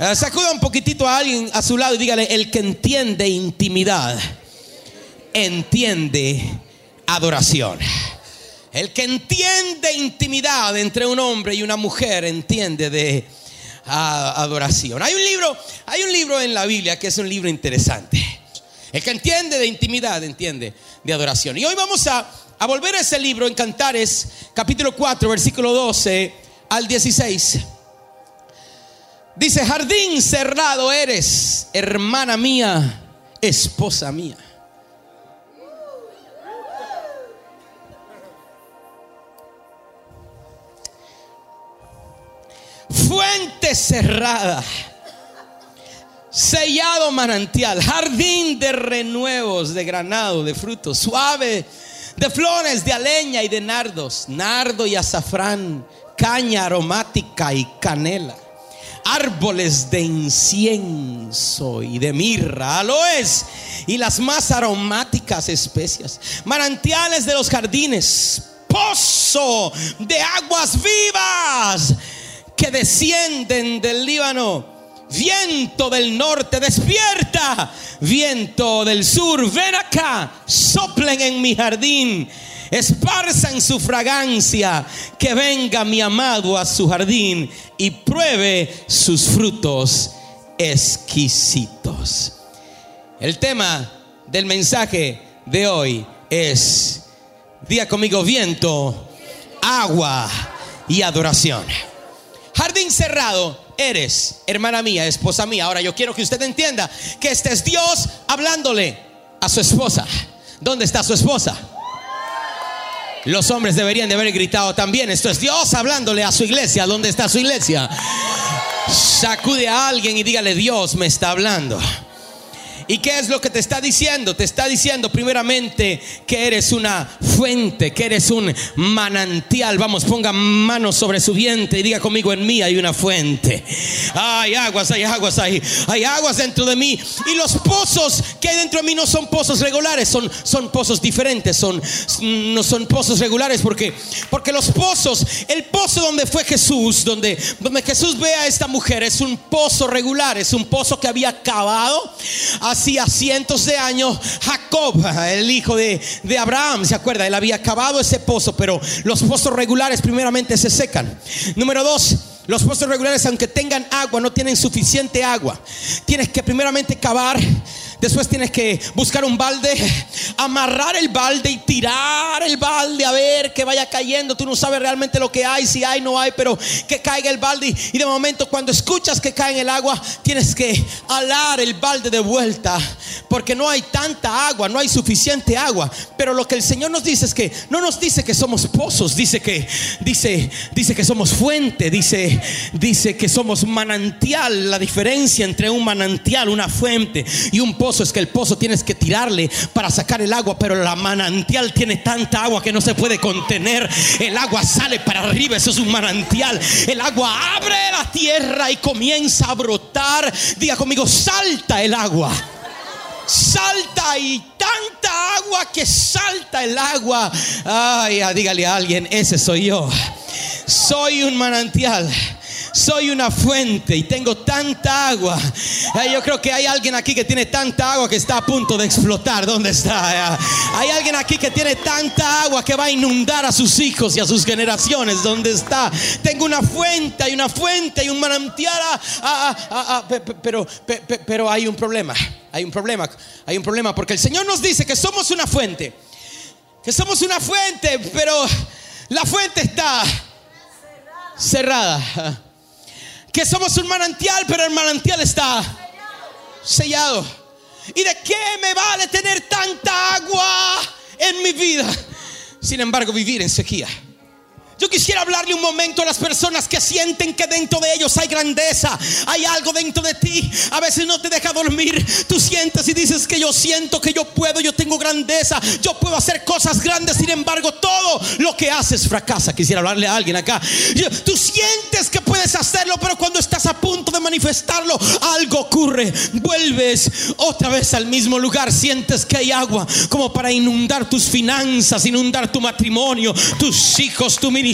Eh, sacuda un poquitito a alguien a su lado y dígale, el que entiende intimidad, entiende adoración. El que entiende intimidad entre un hombre y una mujer entiende de adoración. Hay un libro, hay un libro en la Biblia que es un libro interesante. El que entiende de intimidad entiende de adoración. Y hoy vamos a, a volver a ese libro en Cantares, capítulo 4, versículo 12 al 16. Dice, jardín cerrado eres, hermana mía, esposa mía. Fuente cerrada, sellado manantial, jardín de renuevos, de granado, de frutos, suave, de flores, de aleña y de nardos, nardo y azafrán, caña aromática y canela árboles de incienso y de mirra, aloes y las más aromáticas especias, manantiales de los jardines, pozo de aguas vivas que descienden del Líbano. Viento del norte, despierta. Viento del sur, ven acá. Soplen en mi jardín esparzan su fragancia, que venga mi amado a su jardín y pruebe sus frutos exquisitos. El tema del mensaje de hoy es, diga conmigo, viento, agua y adoración. Jardín cerrado eres, hermana mía, esposa mía. Ahora yo quiero que usted entienda que este es Dios hablándole a su esposa. ¿Dónde está su esposa? Los hombres deberían de haber gritado también. Esto es Dios hablándole a su iglesia. ¿Dónde está su iglesia? Sacude a alguien y dígale, Dios me está hablando. ¿Y qué es lo que te está diciendo? Te está diciendo primeramente que eres una fuente, que eres un manantial. Vamos, ponga manos sobre su vientre y diga conmigo, en mí hay una fuente. Hay aguas, hay aguas, hay, hay aguas dentro de mí. Y los pozos que hay dentro de mí no son pozos regulares, son, son pozos diferentes, son, no son pozos regulares porque, porque los pozos, el pozo donde fue Jesús, donde, Jesús ve a esta mujer, es un pozo regular, es un pozo que había cavado hacía cientos de años Jacob, el hijo de, de Abraham, ¿se acuerda? Él había cavado ese pozo, pero los pozos regulares primeramente se secan. Número dos, los pozos regulares, aunque tengan agua, no tienen suficiente agua. Tienes que primeramente cavar Después tienes que buscar un balde, amarrar el balde y tirar el balde a ver que vaya cayendo. Tú no sabes realmente lo que hay, si hay, no hay, pero que caiga el balde. Y de momento cuando escuchas que cae en el agua, tienes que alar el balde de vuelta. Porque no hay tanta agua, no hay suficiente agua. Pero lo que el Señor nos dice es que no nos dice que somos pozos, dice que, dice, dice que somos fuente, dice, dice que somos manantial. La diferencia entre un manantial, una fuente y un pozo es que el pozo tienes que tirarle para sacar el agua, pero la manantial tiene tanta agua que no se puede contener. El agua sale para arriba, eso es un manantial. El agua abre la tierra y comienza a brotar. Diga conmigo, salta el agua. Salta y tanta agua que salta el agua. Ay, dígale a alguien, ese soy yo. Soy un manantial soy una fuente y tengo tanta agua. Yo creo que hay alguien aquí que tiene tanta agua que está a punto de explotar. ¿Dónde está? Hay alguien aquí que tiene tanta agua que va a inundar a sus hijos y a sus generaciones. ¿Dónde está? Tengo una fuente, hay una fuente, y un manantial. pero, pero hay un problema. Hay un problema. Hay un problema porque el Señor nos dice que somos una fuente. Que somos una fuente, pero la fuente está cerrada que somos un manantial, pero el manantial está sellado. ¿Y de qué me vale tener tanta agua en mi vida? Sin embargo, vivir en sequía. Yo quisiera hablarle un momento a las personas que sienten que dentro de ellos hay grandeza, hay algo dentro de ti. A veces no te deja dormir. Tú sientes y dices que yo siento que yo puedo, yo tengo grandeza, yo puedo hacer cosas grandes. Sin embargo, todo lo que haces fracasa. Quisiera hablarle a alguien acá. Tú sientes que puedes hacerlo, pero cuando estás a punto de manifestarlo, algo ocurre. Vuelves otra vez al mismo lugar, sientes que hay agua como para inundar tus finanzas, inundar tu matrimonio, tus hijos, tu ministerio,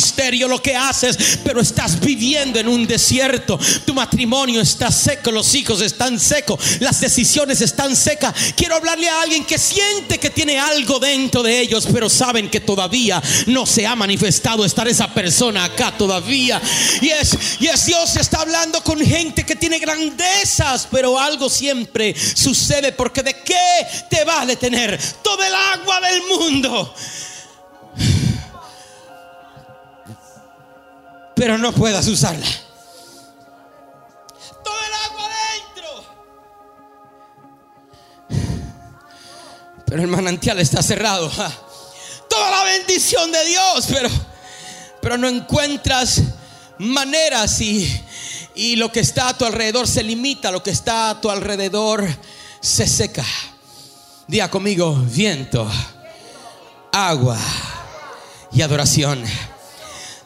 lo que haces, pero estás viviendo en un desierto. Tu matrimonio está seco, los hijos están secos, las decisiones están secas. Quiero hablarle a alguien que siente que tiene algo dentro de ellos, pero saben que todavía no se ha manifestado estar esa persona acá todavía. Y es, y es Dios está hablando con gente que tiene grandezas, pero algo siempre sucede porque de qué te vale tener todo el agua del mundo. Pero no puedas usarla. Todo el agua dentro. Pero el manantial está cerrado. Toda la bendición de Dios, pero pero no encuentras maneras y, y lo que está a tu alrededor se limita, lo que está a tu alrededor se seca. Día conmigo, viento, agua y adoración.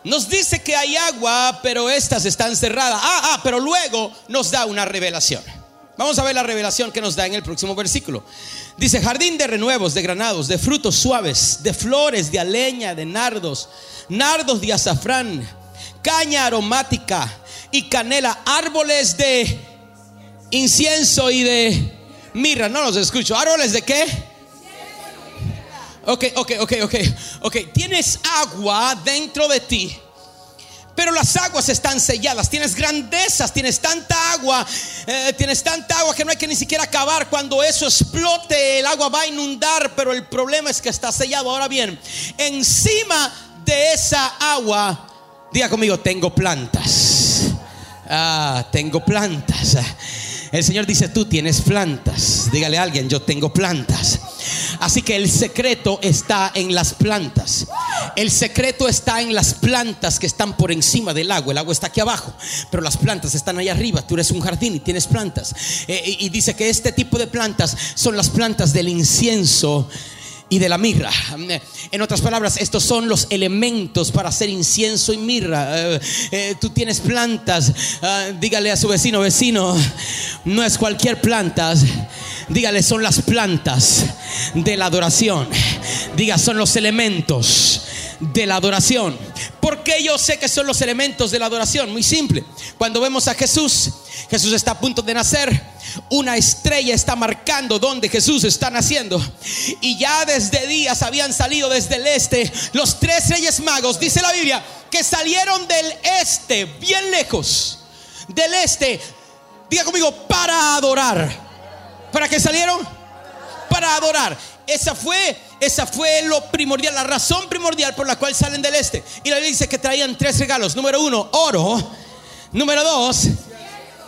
Nos dice que hay agua, pero estas están cerradas. Ah, ah, pero luego nos da una revelación. Vamos a ver la revelación que nos da en el próximo versículo. Dice, jardín de renuevos, de granados, de frutos suaves, de flores, de aleña, de nardos, nardos de azafrán, caña aromática y canela, árboles de incienso y de mirra. No los escucho. ¿Árboles de qué? Ok, ok, ok, ok. Ok, tienes agua dentro de ti pero las aguas están selladas. Tienes grandezas, tienes tanta agua, eh, tienes tanta agua que no hay que ni siquiera acabar. Cuando eso explote, el agua va a inundar, pero el problema es que está sellado. Ahora bien, encima de esa agua, diga conmigo, tengo plantas. Ah, tengo plantas. El Señor dice, tú tienes plantas. Dígale a alguien, yo tengo plantas. Así que el secreto está en las plantas. El secreto está en las plantas que están por encima del agua. El agua está aquí abajo, pero las plantas están ahí arriba. Tú eres un jardín y tienes plantas. Eh, y dice que este tipo de plantas son las plantas del incienso y de la mirra. En otras palabras, estos son los elementos para hacer incienso y mirra. Eh, eh, tú tienes plantas, ah, dígale a su vecino, vecino, no es cualquier planta, dígale, son las plantas de la adoración. Diga, son los elementos de la adoración. ¿Por qué yo sé que son los elementos de la adoración? Muy simple. Cuando vemos a Jesús, Jesús está a punto de nacer. Una estrella está marcando donde Jesús está naciendo. Y ya desde días habían salido desde el este los tres reyes magos, dice la Biblia, que salieron del este, bien lejos, del este. Diga conmigo, para adorar. ¿Para qué salieron? Para adorar. Esa fue, esa fue lo primordial, la razón primordial por la cual salen del este. Y la Biblia dice que traían tres regalos. Número uno, oro. Número dos,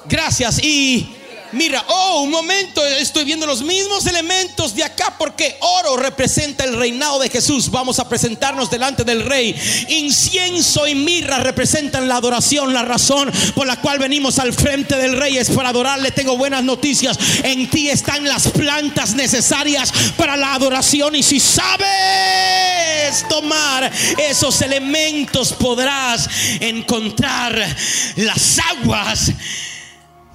gracias. Y Mira, oh, un momento, estoy viendo los mismos elementos de acá porque oro representa el reinado de Jesús. Vamos a presentarnos delante del rey. Incienso y mirra representan la adoración, la razón por la cual venimos al frente del rey es para adorarle. Tengo buenas noticias. En ti están las plantas necesarias para la adoración y si sabes tomar esos elementos podrás encontrar las aguas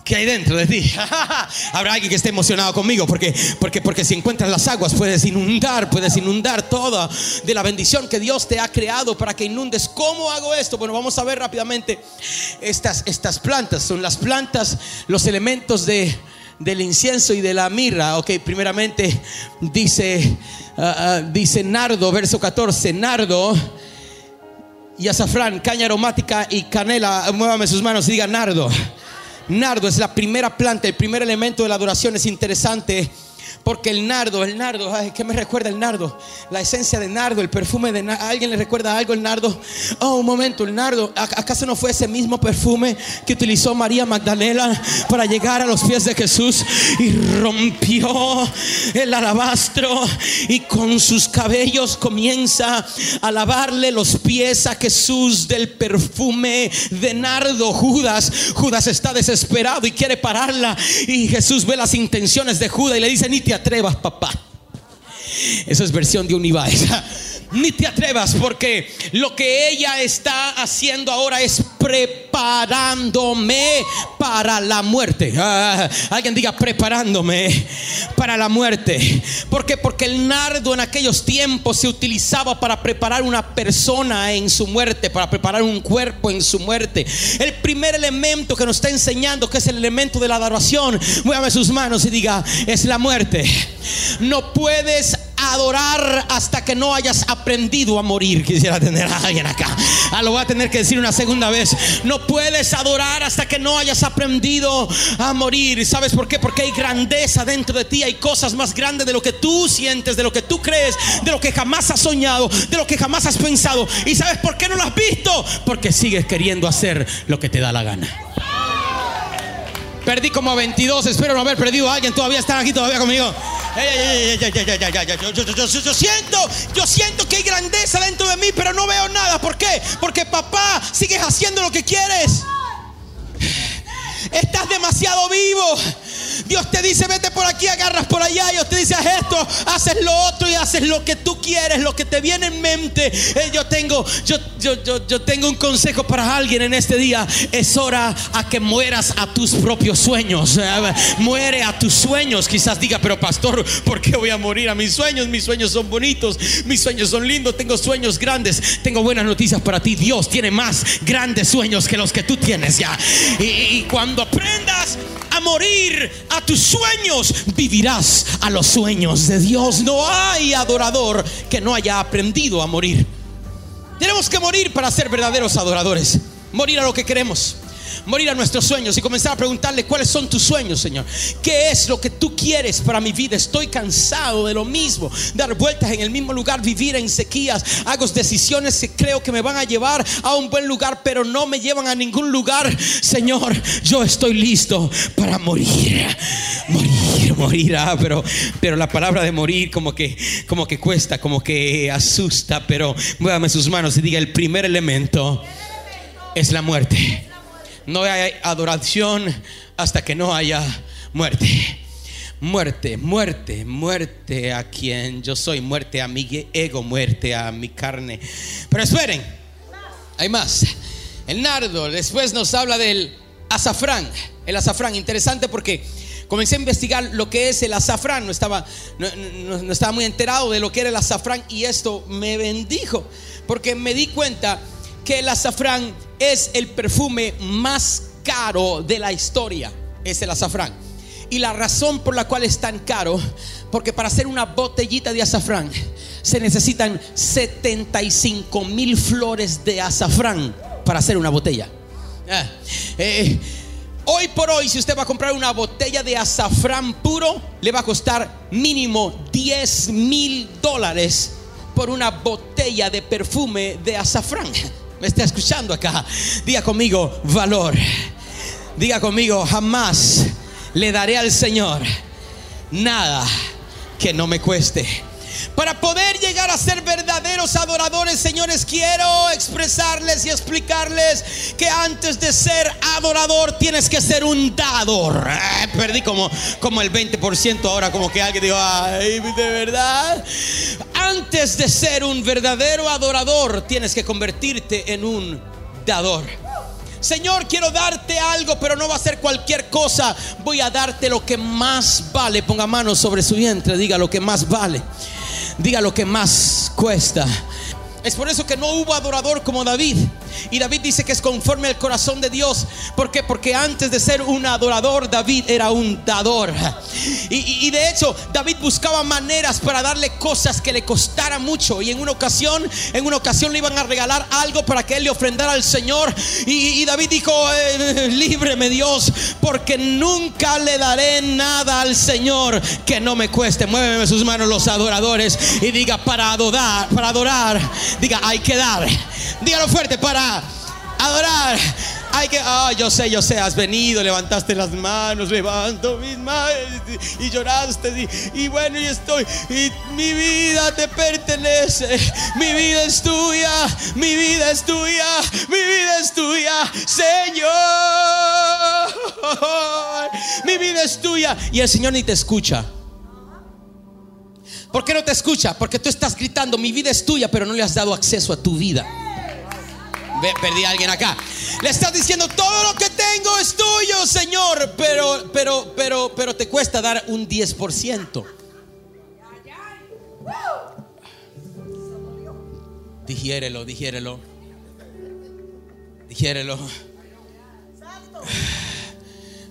que hay dentro de ti. Habrá alguien que esté emocionado conmigo porque, porque, porque si encuentras las aguas puedes inundar, puedes inundar toda de la bendición que Dios te ha creado para que inundes. ¿Cómo hago esto? Bueno, vamos a ver rápidamente estas, estas plantas. Son las plantas, los elementos de, del incienso y de la mirra. Ok, primeramente dice, ah, ah, dice nardo, verso 14, nardo y azafrán, caña aromática y canela. Muévame sus manos y diga nardo. Nardo es la primera planta, el primer elemento de la adoración. Es interesante porque el nardo, el nardo, ay, ¿qué me recuerda el nardo? La esencia de nardo, el perfume de nardo. ¿Alguien le recuerda algo el nardo? Oh, un momento, el nardo. ¿Acaso no fue ese mismo perfume que utilizó María Magdalena para llegar a los pies de Jesús y rompió el alabastro y con sus cabellos comienza a lavarle los pies a Jesús del perfume de nardo? Judas, Judas está desesperado y quiere pararla y Jesús ve las intenciones de Judas y le dice, ni te atrevas, papá. Esa es versión de Univaes. ni te atrevas porque lo que ella está haciendo ahora es preparándome para la muerte. Ah, alguien diga preparándome para la muerte. ¿Por qué? Porque el nardo en aquellos tiempos se utilizaba para preparar una persona en su muerte, para preparar un cuerpo en su muerte. El primer elemento que nos está enseñando que es el elemento de la adoración, muévame sus manos y diga, es la muerte. No puedes adorar hasta que no hayas aprendido a morir. Quisiera tener a alguien acá. Ah, lo voy a tener que decir una segunda vez. No puedes adorar hasta que no hayas aprendido a morir. ¿Sabes por qué? Porque hay grandeza dentro de ti. Hay cosas más grandes de lo que tú sientes, de lo que tú crees, de lo que jamás has soñado, de lo que jamás has pensado. ¿Y sabes por qué no lo has visto? Porque sigues queriendo hacer lo que te da la gana. Perdí como a 22, espero no haber perdido a alguien. Todavía están aquí todavía conmigo. Yo siento, yo siento que hay grandeza dentro de mí, pero no veo nada. ¿Por qué? Porque papá, sigues haciendo lo que quieres. Estás demasiado vivo. Dios te dice, vete por aquí, agarras por allá. Dios te dice, haz esto, haces lo otro y haces lo que tú quieres, lo que te viene en mente. Eh, yo tengo, yo, yo, yo, yo tengo un consejo para alguien en este día. Es hora a que mueras a tus propios sueños. Eh, muere a tus sueños. Quizás diga, pero pastor, ¿por qué voy a morir a mis sueños? Mis sueños son bonitos, mis sueños son lindos, tengo sueños grandes. Tengo buenas noticias para ti. Dios tiene más grandes sueños que los que tú tienes ya. Y, y cuando aprendas a morir a tus sueños, vivirás a los sueños de Dios. No hay adorador que no haya aprendido a morir. Tenemos que morir para ser verdaderos adoradores. Morir a lo que queremos morir a nuestros sueños y comenzar a preguntarle cuáles son tus sueños, Señor. ¿Qué es lo que tú quieres para mi vida? Estoy cansado de lo mismo, dar vueltas en el mismo lugar, vivir en sequías. Hago decisiones que creo que me van a llevar a un buen lugar, pero no me llevan a ningún lugar. Señor, yo estoy listo para morir. Morir, morir, ah, pero, pero la palabra de morir como que, como que cuesta, como que asusta, pero muévame sus manos y diga el primer elemento es la muerte. No hay adoración hasta que no haya muerte. Muerte, muerte, muerte a quien yo soy, muerte a mi ego, muerte a mi carne. Pero esperen, hay más. El nardo después nos habla del azafrán. El azafrán, interesante porque comencé a investigar lo que es el azafrán. No estaba, no, estaba muy enterado de lo que era el azafrán y esto me bendijo porque me di cuenta que el azafrán es el perfume más caro de la historia. Es el azafrán. Y la razón por la cual es tan caro, porque para hacer una botellita de azafrán se necesitan 75 mil flores de azafrán para hacer una botella. Ah, eh, hoy por hoy, si usted va a comprar una botella de azafrán puro, le va a costar mínimo 10 mil dólares por una botella de perfume de azafrán me está escuchando acá, diga conmigo valor. Diga conmigo, jamás le daré al Señor nada que no me cueste. Para poder llegar a ser verdaderos adoradores, señores, quiero expresarles y explicarles que antes de ser adorador tienes que ser un dador. Eh, perdí como, como el 20% ahora, como que alguien dijo, ay, de verdad. Antes de ser un verdadero adorador, tienes que convertirte en un dador. Señor, quiero darte algo, pero no va a ser cualquier cosa. Voy a darte lo que más vale. Ponga mano sobre su vientre, diga lo que más vale. Diga lo que más cuesta. Es por eso que no hubo adorador como David. Y David dice que es conforme al corazón de Dios. ¿Por qué? Porque antes de ser un adorador, David era un dador. Y, de hecho, David buscaba maneras para darle cosas que le costara mucho. Y en una ocasión, en una ocasión le iban a regalar algo para que él le ofrendara al Señor. Y, David dijo, eh, líbreme Dios, porque nunca le daré nada al Señor que no me cueste. Muéveme sus manos los adoradores y diga, para adorar, para adorar, diga, hay que dar. Dígalo fuerte, para adorar. Hay que, ah, yo sé, yo sé, has venido, levantaste las manos, levanto mis manos y, lloraste y, bueno, y estoy, mi vida te pertenece, mi vida es tuya, mi vida es tuya, mi vida es tuya, Señor, mi vida es tuya y el Señor ni te escucha. ¿Por qué no te escucha? Porque tú estás gritando, mi vida es tuya, pero no le has dado acceso a tu vida. Perdí a alguien acá. Le estás diciendo, todo lo que tengo es tuyo, Señor, pero, pero, pero, pero te cuesta dar un 10%. Digiérelo, digiérelo. Digiérelo.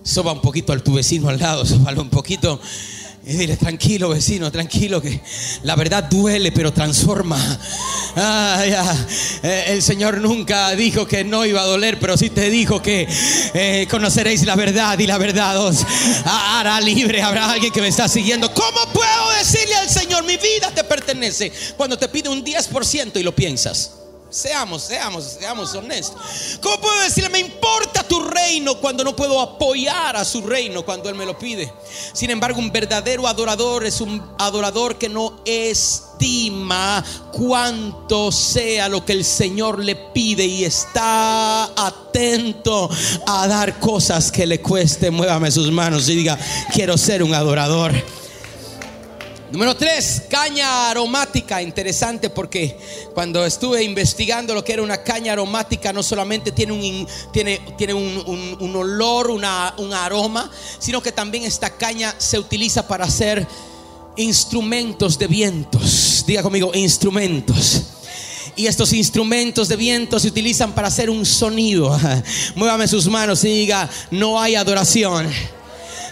Soba un poquito al tu vecino al lado, sobalo un poquito. Y dile, tranquilo vecino, tranquilo, que la verdad duele, pero transforma. Ah. Eh, el Señor nunca dijo que no iba a doler, pero sí te dijo que eh, conoceréis la verdad y la verdad os hará libre. Habrá alguien que me está siguiendo. ¿Cómo puedo decirle al Señor, mi vida te pertenece? Cuando te pide un 10% y lo piensas. Seamos, seamos, seamos honestos. ¿Cómo puedo decirle, me importa tu reino cuando no puedo apoyar a su reino cuando Él me lo pide? Sin embargo, un verdadero adorador es un adorador que no estima cuánto sea lo que el Señor le pide y está atento a dar cosas que le cueste. Muévame sus manos y diga, quiero ser un adorador. Número tres, caña aromática. Interesante porque cuando estuve investigando lo que era una caña aromática, no solamente tiene un, tiene, tiene un, olor, una, un aroma, sino que también esta caña se utiliza para hacer instrumentos de vientos. Diga conmigo, instrumentos. Y estos instrumentos de viento se utilizan para hacer un sonido. Muévame sus manos y diga, no hay adoración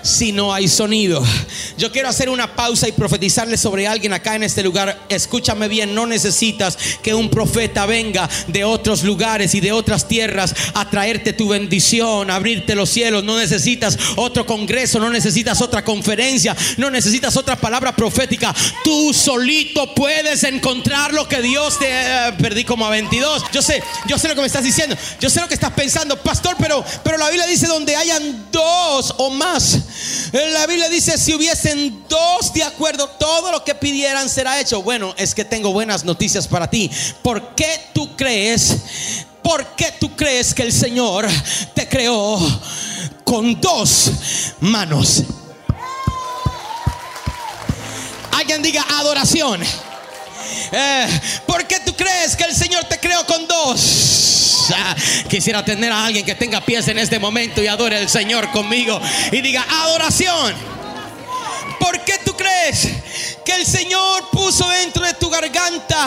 si no hay sonido. Yo quiero hacer una pausa y profetizarle sobre alguien acá en este lugar. Escúchame bien, no necesitas que un profeta venga de otros lugares y de otras tierras a traerte tu bendición, a abrirte los cielos. No necesitas otro congreso, no necesitas otra conferencia, no necesitas otra palabra profética. Tú solito puedes encontrar lo que Dios te eh, perdí como a 22. Yo sé, yo sé lo que me estás diciendo. Yo sé lo que estás pensando, pastor, pero pero la Biblia dice donde hayan dos o más la Biblia dice, si hubiesen dos de acuerdo, todo lo que pidieran será hecho. Bueno, es que tengo buenas noticias para ti. ¿Por qué tú crees? ¿Por qué tú crees que el Señor te creó con dos manos? Alguien diga adoración. Eh, ¿Por qué tú crees que el Señor te creó con dos? Ah, quisiera tener a alguien que tenga pies en este momento y adore al Señor conmigo y diga adoración. ¿Por qué tú crees que el Señor puso dentro de tu garganta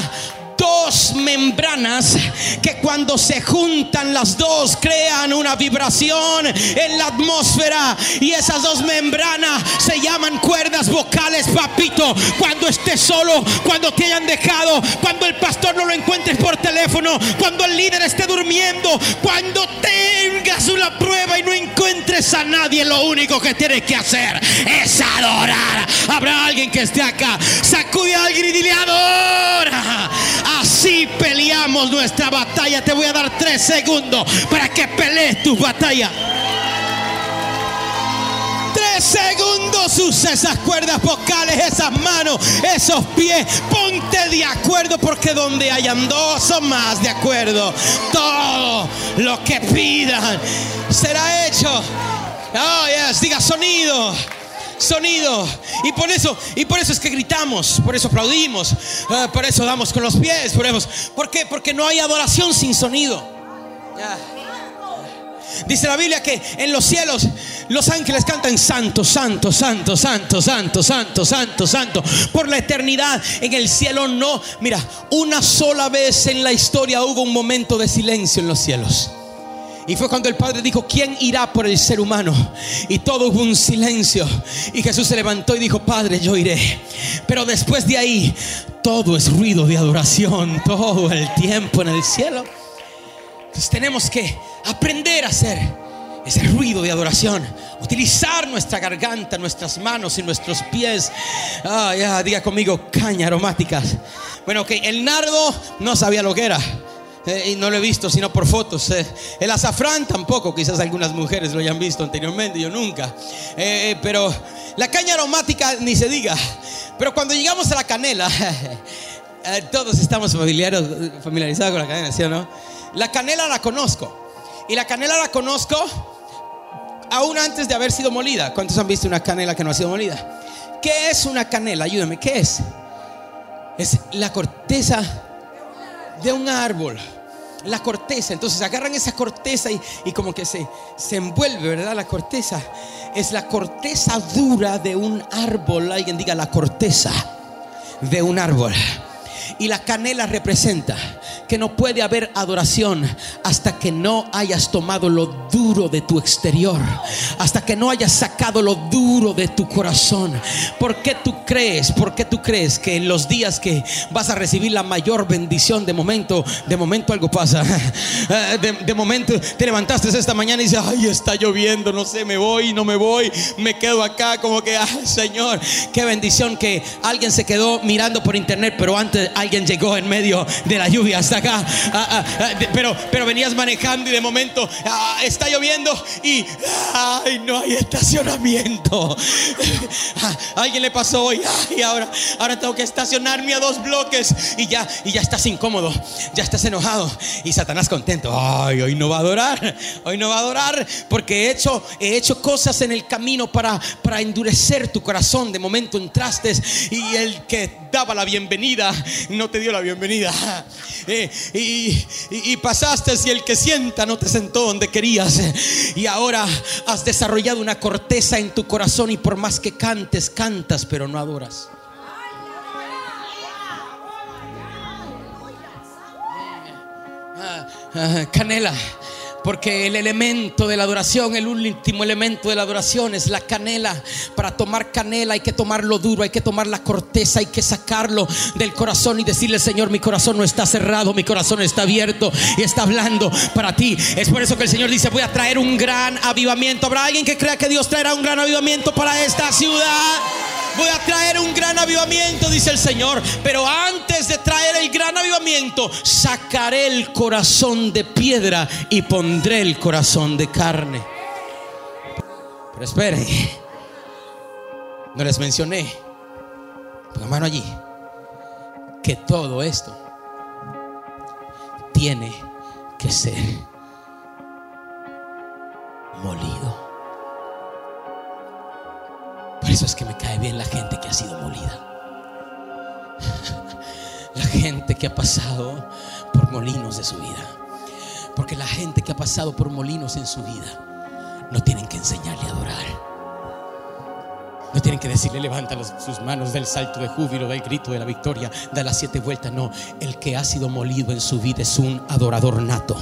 dos membranas que cuando se juntan las dos crean una vibración en la atmósfera y esas dos membranas se llaman cuerdas vocales, papito. Cuando estés solo, cuando te hayan dejado, cuando el pastor no lo encuentres por teléfono, cuando el líder esté durmiendo, cuando tengas una prueba y no encuentres a nadie, lo único que tienes que hacer es adorar. Habrá alguien que esté acá, sacude a alguien y dile adora. Así peleamos nuestra batalla. Te voy a dar tres segundos para que pelees tu batalla. Tres segundos usa esas cuerdas vocales, esas manos, esos pies. Ponte de acuerdo porque donde hayan dos o más de acuerdo, todo lo que pidan será hecho. Oh, yes, diga sonido sonido. Y por eso, y por eso es que gritamos, por eso aplaudimos, eh, por eso damos con los pies, por eso. Porque no hay adoración sin sonido. Dice la Biblia que en los cielos los ángeles cantan santo, santo, santo, santo, santo, santo, santo, santo. Por la eternidad en el cielo no. Mira, una sola vez en la historia hubo un momento de silencio en los cielos. Y fue cuando el Padre dijo, ¿quién irá por el ser humano? Y todo hubo un silencio. Y Jesús se levantó y dijo, Padre, yo iré. Pero después de ahí, todo es ruido de adoración, todo el tiempo en el cielo. Entonces tenemos que aprender a hacer ese ruido de adoración. Utilizar nuestra garganta, nuestras manos y nuestros pies. Ah, ya, diga conmigo, caña aromáticas. Bueno, que el nardo no sabía lo que era. Eh, y no lo he visto sino por fotos. Eh. El azafrán tampoco, quizás algunas mujeres lo hayan visto anteriormente, yo nunca. Eh, pero la caña aromática ni se diga. Pero cuando llegamos a la canela, todos estamos familiarizados con la canela, ¿sí o no? La canela la conozco. Y la canela la conozco aún antes de haber sido molida. ¿Cuántos han visto una canela que no ha sido molida? ¿Qué es una canela? Ayúdame, ¿qué es? Es la corteza de un árbol. La corteza, entonces agarran esa corteza y, y como que se, se envuelve, ¿verdad? La corteza es la corteza dura de un árbol. Alguien diga la corteza de un árbol. Y la canela representa que no puede haber adoración hasta que no hayas tomado lo duro de tu exterior, hasta que no hayas sacado lo duro de tu corazón. ¿Por qué tú crees? ¿Por qué tú crees que en los días que vas a recibir la mayor bendición de momento, de momento algo pasa? De, de momento te levantaste esta mañana y dices, ay, está lloviendo, no sé, me voy, no me voy, me quedo acá como que, ay, Señor, qué bendición que alguien se quedó mirando por internet, pero antes alguien llegó en medio de la lluvia hasta acá. Ah, ah, ah, pero, pero venías manejando y de momento está lloviendo y ay, no hay estacionamiento. Alguien le pasó hoy, ay, ahora, ahora tengo que estacionarme a dos bloques y ya, y ya estás incómodo, ya estás enojado y Satanás contento. Ay, hoy no va a adorar, hoy no va a adorar porque he hecho, he hecho cosas en el camino para, para endurecer tu corazón. De momento entraste y el que daba la bienvenida no te dio la bienvenida. Eh, y, pasaste y el que sienta no te sentó donde querías. Y ahora has desarrollado una corteza en tu corazón y por más que cantes, cantas, pero no adoras. Ah, ah, canela. Porque el elemento de la adoración, el último elemento de la adoración es la canela. Para tomar canela hay que tomarlo duro, hay que tomar la corteza, hay que sacarlo del corazón y decirle, Señor, mi corazón no está cerrado, mi corazón está abierto y está hablando para ti. Es por eso que el Señor dice, voy a traer un gran avivamiento. ¿Habrá alguien que crea que Dios traerá un gran avivamiento para esta ciudad? Voy a traer un gran avivamiento, dice el Señor. Pero antes de traer el gran avivamiento, sacaré el corazón de piedra y pondré el corazón de carne. Pero esperen, no les mencioné, pongan mano allí, que todo esto tiene que ser molido. Por eso es que me cae bien la gente que ha sido molida. La gente que ha pasado por molinos de su vida. Porque la gente que ha pasado por molinos en su vida no tienen que enseñarle a adorar. No tienen que decirle levanta sus manos del salto de júbilo, del grito de la victoria, da las siete vueltas. No, el que ha sido molido en su vida es un adorador nato.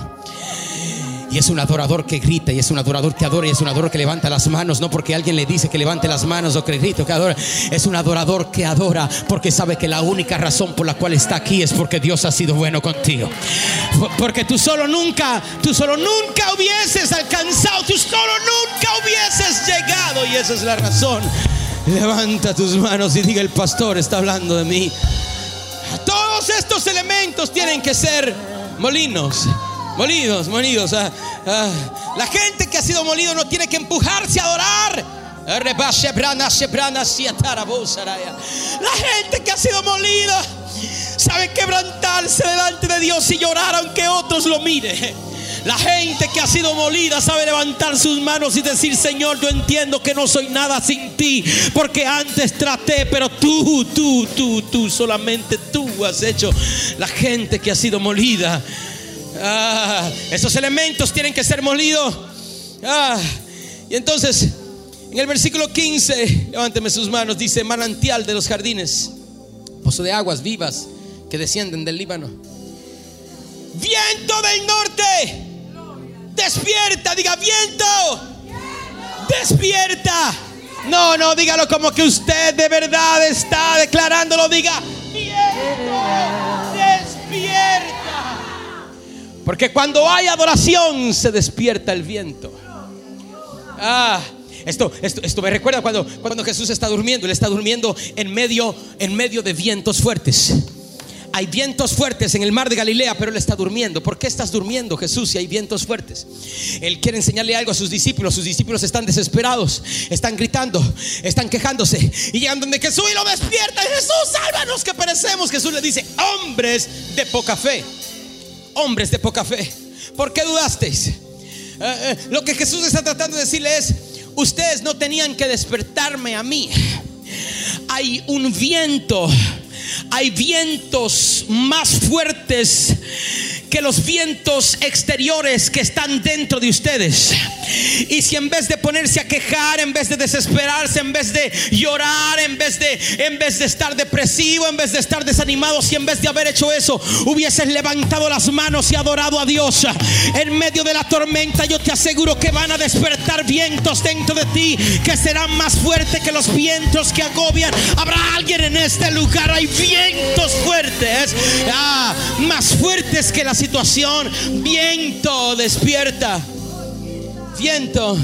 Y es un adorador que grita, y es un adorador que adora, y es un adorador que levanta las manos, no porque alguien le dice que levante las manos o que grite o que adora. Es un adorador que adora porque sabe que la única razón por la cual está aquí es porque Dios ha sido bueno contigo. Por- Porque tú solo nunca, tú solo nunca hubieses alcanzado, tú solo nunca hubieses llegado, y esa es la razón. Levanta tus manos y diga: El pastor está hablando de mí. Todos estos elementos tienen que ser molinos. Molidos, molidos. ah, ah. La gente que ha sido molido no tiene que empujarse a adorar. La gente que ha sido molida sabe quebrantarse delante de Dios y llorar aunque otros lo miren. La gente que ha sido molida sabe levantar sus manos y decir, Señor, yo entiendo que no soy nada sin ti, porque antes traté, pero tú, tú, tú, tú, solamente tú has hecho. La gente que ha sido molida, ah, esos elementos tienen que ser molidos. Ah, y entonces, en el versículo 15, levánteme sus manos, dice, manantial de los jardines, pozo de aguas vivas que descienden del Líbano. Viento del norte, despierta, diga viento, despierta. No, no, dígalo como que usted de verdad está declarándolo, diga viento, despierta. Porque cuando hay adoración se despierta el viento. Ah, esto, esto, esto me recuerda cuando, cuando Jesús está durmiendo. Él está durmiendo en medio, en medio de vientos fuertes. Hay vientos fuertes en el mar de Galilea, pero él está durmiendo. ¿Por qué estás durmiendo, Jesús, si hay vientos fuertes? Él quiere enseñarle algo a sus discípulos. Sus discípulos están desesperados, están gritando, están quejándose. Y llegan donde Jesús y lo despierta. Jesús, sálvanos que perecemos. Jesús le dice, hombres de poca fe. Hombres de poca fe. ¿Por qué dudasteis? Eh, eh, lo que Jesús está tratando de decirle es, ustedes no tenían que despertarme a mí. Hay un viento hay vientos más fuertes que los vientos exteriores que están dentro de ustedes. Y si en vez de ponerse a quejar, en vez de desesperarse, en vez de llorar, en vez de en vez de estar depresivo, en vez de estar desanimado, si en vez de haber hecho eso, hubieses levantado las manos y adorado a Dios en medio de la tormenta, yo te aseguro que van a despertar vientos dentro de ti que serán más fuertes que los vientos que agobian. Habrá alguien en este lugar, hay vientos fuertes, ah, más fuertes que las situación. Viento, despierta. Viento,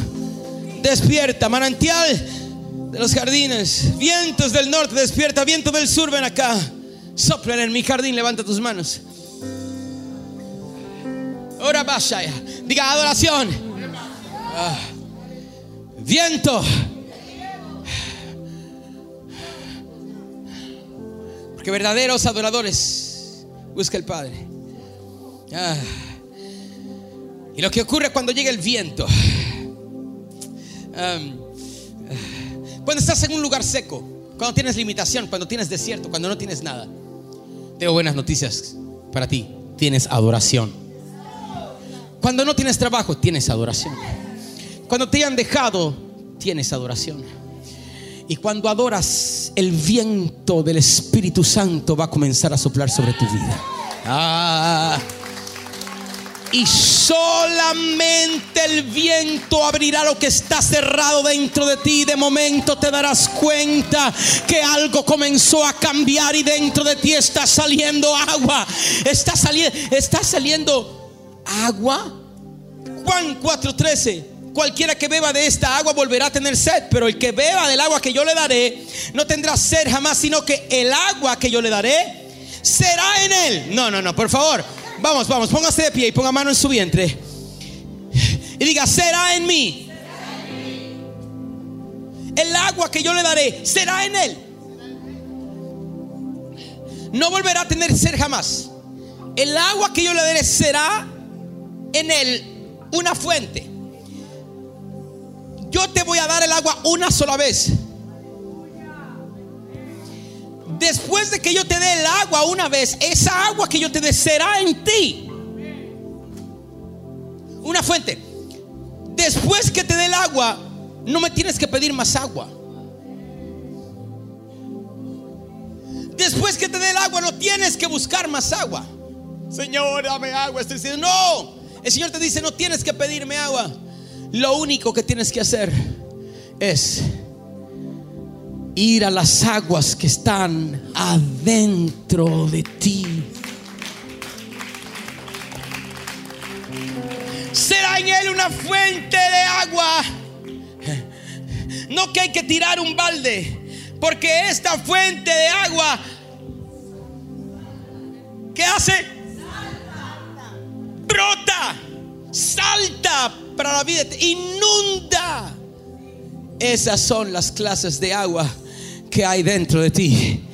despierta. Manantial de los jardines. Vientos del norte, despierta. Viento del sur, ven acá. Soplan en mi jardín, levanta tus manos. Ahora vaya. Diga adoración. Ah. Viento. Porque verdaderos adoradores busca el Padre. Ah. Y lo que ocurre cuando llega el viento. cuando estás en un lugar seco, cuando tienes limitación, cuando tienes desierto, cuando no tienes nada. Tengo buenas noticias para ti. Tienes adoración. Cuando no tienes trabajo, tienes adoración. Cuando te han dejado, tienes adoración. Y cuando adoras, el viento del Espíritu Santo va a comenzar a soplar sobre tu vida. Ah. Y solamente el viento abrirá lo que está cerrado dentro de ti. De momento te darás cuenta que algo comenzó a cambiar y dentro de ti está saliendo agua. Está saliendo, está saliendo agua. Juan 4:13. Cualquiera que beba de esta agua volverá a tener sed, pero el que beba del agua que yo le daré no tendrá sed jamás, sino que el agua que yo le daré será en él. No, no, no, por favor. Vamos, vamos, póngase de pie y ponga mano en su vientre. Y diga, será en mí. El agua que yo le daré será en él. No volverá a tener ser jamás. El agua que yo le daré será en él una fuente. Yo te voy a dar el agua una sola vez. Después de que yo te dé el agua una vez, esa agua que yo te dé será en ti. Una fuente. Después que te dé el agua, no me tienes que pedir más agua. Después que te dé el agua, no tienes que buscar más agua. Señor, dame agua. Estoy diciendo, no. El Señor te dice, no tienes que pedirme agua. Lo único que tienes que hacer es ir a las aguas que están adentro de ti. Será en él una fuente de agua. No que hay que tirar un balde, porque esta fuente de agua, ¿qué hace? Brota, salta para la vida, inunda. Esas son las clases de agua que hay dentro de ti.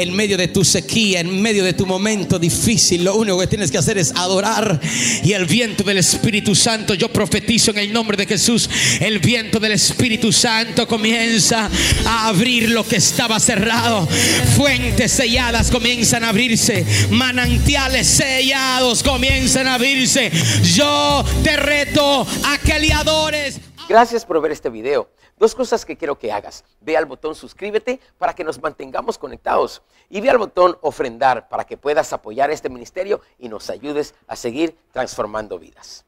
En medio de tu sequía, en medio de tu momento difícil, lo único que tienes que hacer es adorar. Y el viento del Espíritu Santo, yo profetizo en el nombre de Jesús, el viento del Espíritu Santo comienza a abrir lo que estaba cerrado. Fuentes selladas comienzan a abrirse. Manantiales sellados comienzan a abrirse. Yo te reto a que le adores. Gracias por ver este video. Dos cosas que quiero que hagas. Ve al botón suscríbete para que nos mantengamos conectados. Y ve al botón ofrendar para que puedas apoyar este ministerio y nos ayudes a seguir transformando vidas.